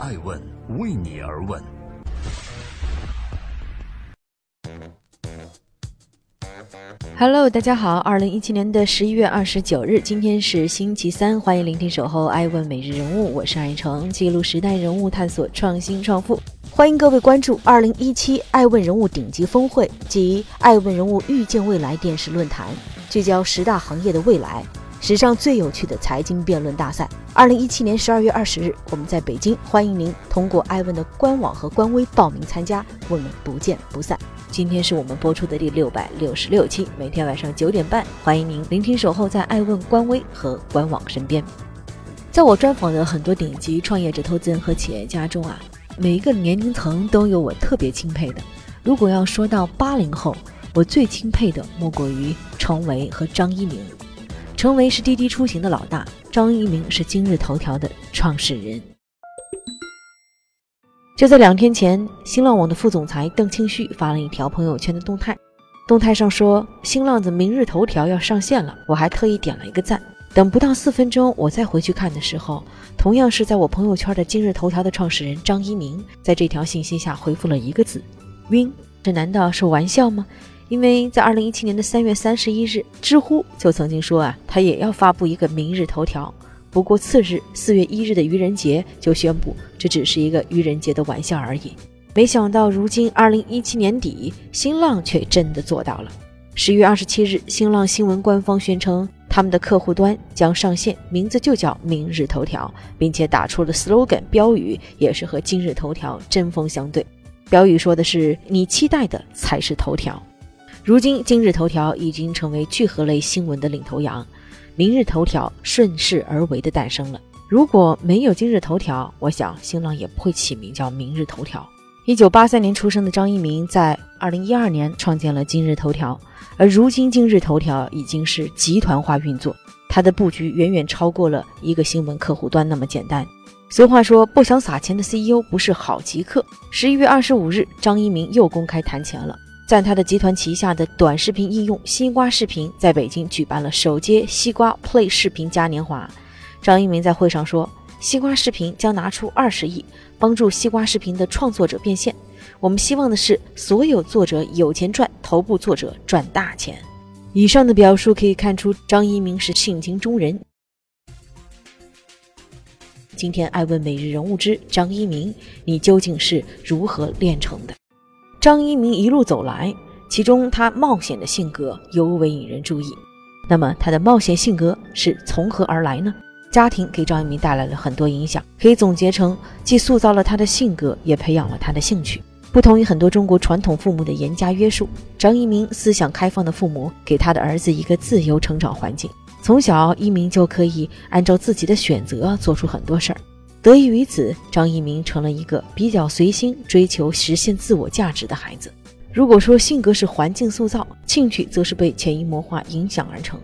爱问为你而问。Hello，大家好，二零一七年的十一月二十九日，今天是星期三，欢迎聆听守候爱问每日人物，我是爱成，记录时代人物，探索创新创富，欢迎各位关注二零一七爱问人物顶级峰会及爱问人物预见未来电视论坛，聚焦十大行业的未来。史上最有趣的财经辩论大赛，二零一七年十二月二十日，我们在北京，欢迎您通过艾问的官网和官微报名参加，我们不见不散。今天是我们播出的第六百六十六期，每天晚上九点半，欢迎您聆听守候在艾问官微和官网身边。在我专访的很多顶级创业者、投资人和企业家中啊，每一个年龄层都有我特别钦佩的。如果要说到八零后，我最钦佩的莫过于程维和张一鸣。成为是滴滴出行的老大，张一鸣是今日头条的创始人。就在两天前，新浪网的副总裁邓庆旭发了一条朋友圈的动态，动态上说新浪的明日头条要上线了，我还特意点了一个赞。等不到四分钟，我再回去看的时候，同样是在我朋友圈的今日头条的创始人张一鸣，在这条信息下回复了一个字：晕。这难道是玩笑吗？因为在二零一七年的三月三十一日，知乎就曾经说啊，他也要发布一个明日头条。不过次日四月一日的愚人节就宣布这只是一个愚人节的玩笑而已。没想到如今二零一七年底，新浪却真的做到了。十月二十七日，新浪新闻官方宣称，他们的客户端将上线，名字就叫明日头条，并且打出了 slogan 标语，也是和今日头条针锋相对。标语说的是：“你期待的才是头条。”如今，今日头条已经成为聚合类新闻的领头羊，明日头条顺势而为的诞生了。如果没有今日头条，我想新浪也不会起名叫明日头条。一九八三年出生的张一鸣在二零一二年创建了今日头条，而如今今日头条已经是集团化运作，它的布局远远超过了一个新闻客户端那么简单。俗话说，不想撒钱的 CEO 不是好极客。十一月二十五日，张一鸣又公开谈钱了。在他的集团旗下的短视频应用西瓜视频在北京举办了首届西瓜 Play 视频嘉年华。张一鸣在会上说：“西瓜视频将拿出二十亿，帮助西瓜视频的创作者变现。我们希望的是所有作者有钱赚，头部作者赚大钱。”以上的表述可以看出张一鸣是性情中人。今天爱问每日人物之张一鸣，你究竟是如何炼成的？张一鸣一路走来，其中他冒险的性格尤为引人注意。那么他的冒险性格是从何而来呢？家庭给张一鸣带来了很多影响，可以总结成既塑造了他的性格，也培养了他的兴趣。不同于很多中国传统父母的严加约束，张一鸣思想开放的父母给他的儿子一个自由成长环境。从小，一鸣就可以按照自己的选择做出很多事儿。得益于此，张一鸣成了一个比较随心、追求实现自我价值的孩子。如果说性格是环境塑造，兴趣则是被潜移默化影响而成。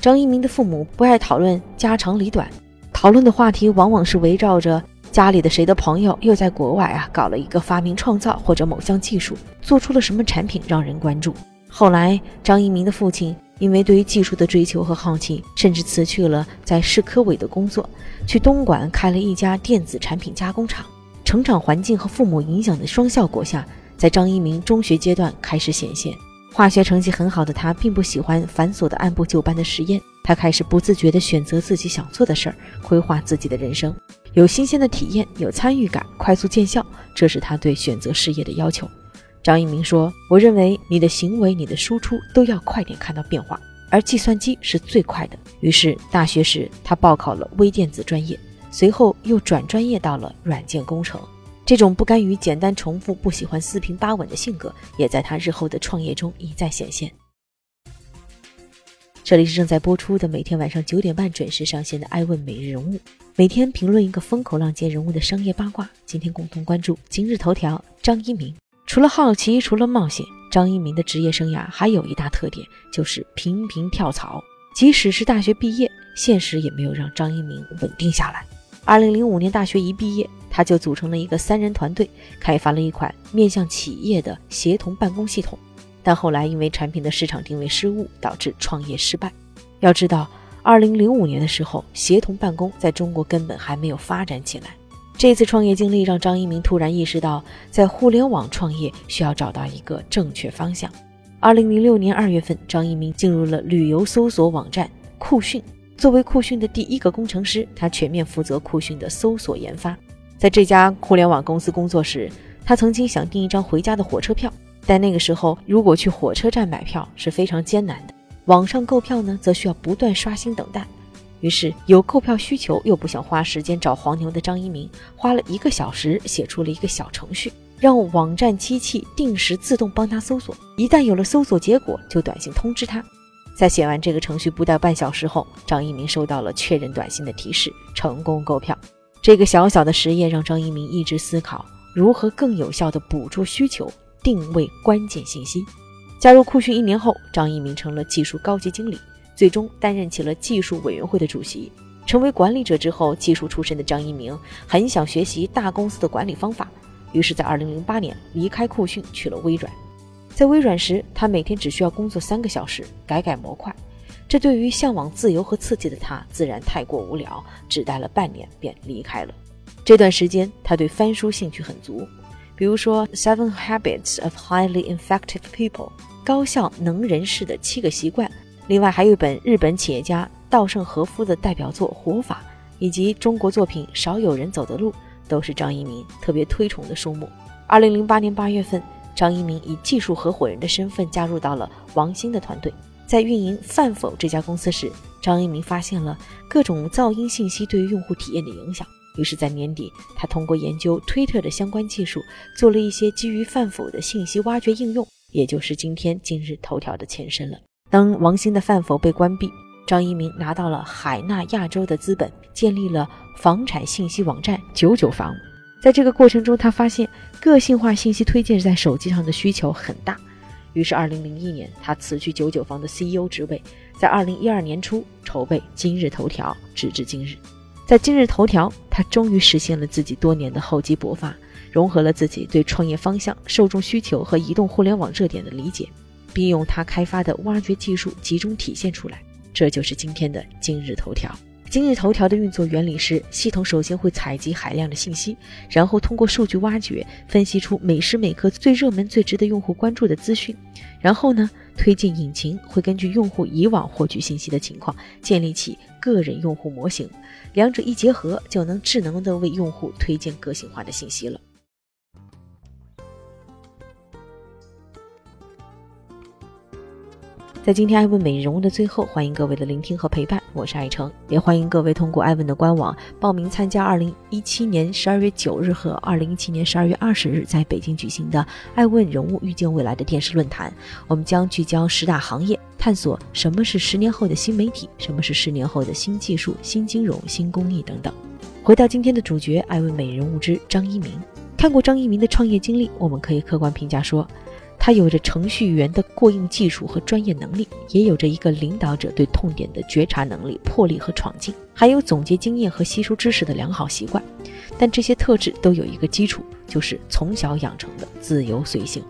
张一鸣的父母不爱讨论家长里短，讨论的话题往往是围绕着家里的谁的朋友又在国外啊搞了一个发明创造或者某项技术，做出了什么产品让人关注。后来，张一鸣的父亲。因为对于技术的追求和好奇，甚至辞去了在市科委的工作，去东莞开了一家电子产品加工厂。成长环境和父母影响的双效果下，在张一鸣中学阶段开始显现。化学成绩很好的他，并不喜欢繁琐的按部就班的实验，他开始不自觉地选择自己想做的事儿，规划自己的人生。有新鲜的体验，有参与感，快速见效，这是他对选择事业的要求。张一鸣说：“我认为你的行为、你的输出都要快点看到变化，而计算机是最快的。”于是大学时他报考了微电子专业，随后又转专业到了软件工程。这种不甘于简单重复、不喜欢四平八稳的性格，也在他日后的创业中一再显现。这里是正在播出的每天晚上九点半准时上线的《爱问每日人物》，每天评论一个风口浪尖人物的商业八卦。今天共同关注今日头条：张一鸣。除了好奇，除了冒险，张一鸣的职业生涯还有一大特点，就是频频跳槽。即使是大学毕业，现实也没有让张一鸣稳定下来。二零零五年大学一毕业，他就组成了一个三人团队，开发了一款面向企业的协同办公系统。但后来因为产品的市场定位失误，导致创业失败。要知道，二零零五年的时候，协同办公在中国根本还没有发展起来。这次创业经历让张一鸣突然意识到，在互联网创业需要找到一个正确方向。二零零六年二月份，张一鸣进入了旅游搜索网站酷讯。作为酷讯的第一个工程师，他全面负责酷讯的搜索研发。在这家互联网公司工作时，他曾经想订一张回家的火车票，但那个时候如果去火车站买票是非常艰难的，网上购票呢，则需要不断刷新等待。于是，有购票需求又不想花时间找黄牛的张一鸣，花了一个小时写出了一个小程序，让网站机器定时自动帮他搜索。一旦有了搜索结果，就短信通知他。在写完这个程序不到半小时后，张一鸣收到了确认短信的提示，成功购票。这个小小的实验让张一鸣一直思考如何更有效地捕捉需求，定位关键信息。加入酷讯一年后，张一鸣成了技术高级经理。最终担任起了技术委员会的主席。成为管理者之后，技术出身的张一鸣很想学习大公司的管理方法，于是，在2008年离开酷讯去了微软。在微软时，他每天只需要工作三个小时，改改模块。这对于向往自由和刺激的他，自然太过无聊，只待了半年便离开了。这段时间，他对翻书兴趣很足，比如说《Seven Habits of Highly Effective People》高效能人士的七个习惯。另外还有一本日本企业家稻盛和夫的代表作《活法》，以及中国作品《少有人走的路》，都是张一鸣特别推崇的书目。二零零八年八月份，张一鸣以技术合伙人的身份加入到了王兴的团队。在运营饭否这家公司时，张一鸣发现了各种噪音信息对于用户体验的影响。于是，在年底，他通过研究推特的相关技术，做了一些基于饭否的信息挖掘应用，也就是今天今日头条的前身了。当王兴的饭否被关闭，张一鸣拿到了海纳亚洲的资本，建立了房产信息网站九九房。在这个过程中，他发现个性化信息推荐在手机上的需求很大，于是2001年他辞去九九房的 CEO 职位，在2012年初筹备今日头条，直至今日。在今日头条，他终于实现了自己多年的厚积薄发，融合了自己对创业方向、受众需求和移动互联网热点的理解。并用他开发的挖掘技术集中体现出来，这就是今天的今日头条。今日头条的运作原理是：系统首先会采集海量的信息，然后通过数据挖掘分析出每时每刻最热门、最值得用户关注的资讯，然后呢，推荐引擎会根据用户以往获取信息的情况建立起个人用户模型，两者一结合，就能智能的为用户推荐个性化的信息了。在今天艾问美人物的最后，欢迎各位的聆听和陪伴，我是爱成，也欢迎各位通过艾问的官网报名参加二零一七年十二月九日和二零一七年十二月二十日在北京举行的艾问人物遇见未来的电视论坛。我们将聚焦十大行业，探索什么是十年后的新媒体，什么是十年后的新技术、新金融、新工艺等等。回到今天的主角，艾问美人物之张一鸣。看过张一鸣的创业经历，我们可以客观评价说。他有着程序员的过硬技术和专业能力，也有着一个领导者对痛点的觉察能力、魄力和闯劲，还有总结经验和吸收知识的良好习惯。但这些特质都有一个基础，就是从小养成的自由随性。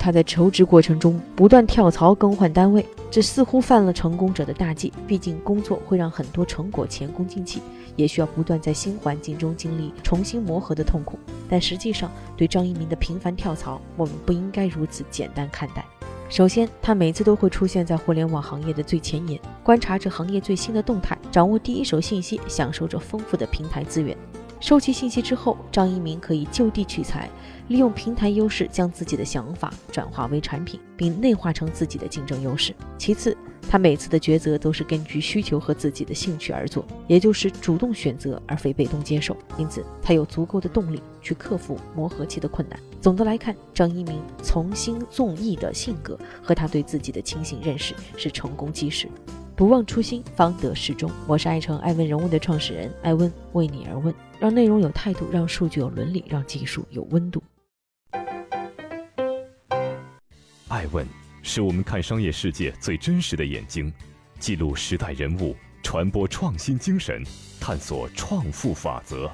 他在求职过程中不断跳槽更换单位，这似乎犯了成功者的大忌。毕竟工作会让很多成果前功尽弃，也需要不断在新环境中经历重新磨合的痛苦。但实际上，对张一鸣的频繁跳槽，我们不应该如此简单看待。首先，他每次都会出现在互联网行业的最前沿，观察着行业最新的动态，掌握第一手信息，享受着丰富的平台资源。收集信息之后，张一鸣可以就地取材，利用平台优势将自己的想法转化为产品，并内化成自己的竞争优势。其次，他每次的抉择都是根据需求和自己的兴趣而做，也就是主动选择而非被动接受。因此，他有足够的动力去克服磨合期的困难。总的来看，张一鸣从心纵意的性格和他对自己的清醒认识是成功基石。不忘初心，方得始终。我是爱成爱问人物的创始人，爱问为你而问，让内容有态度，让数据有伦理，让技术有温度。爱问是我们看商业世界最真实的眼睛，记录时代人物，传播创新精神，探索创富法则。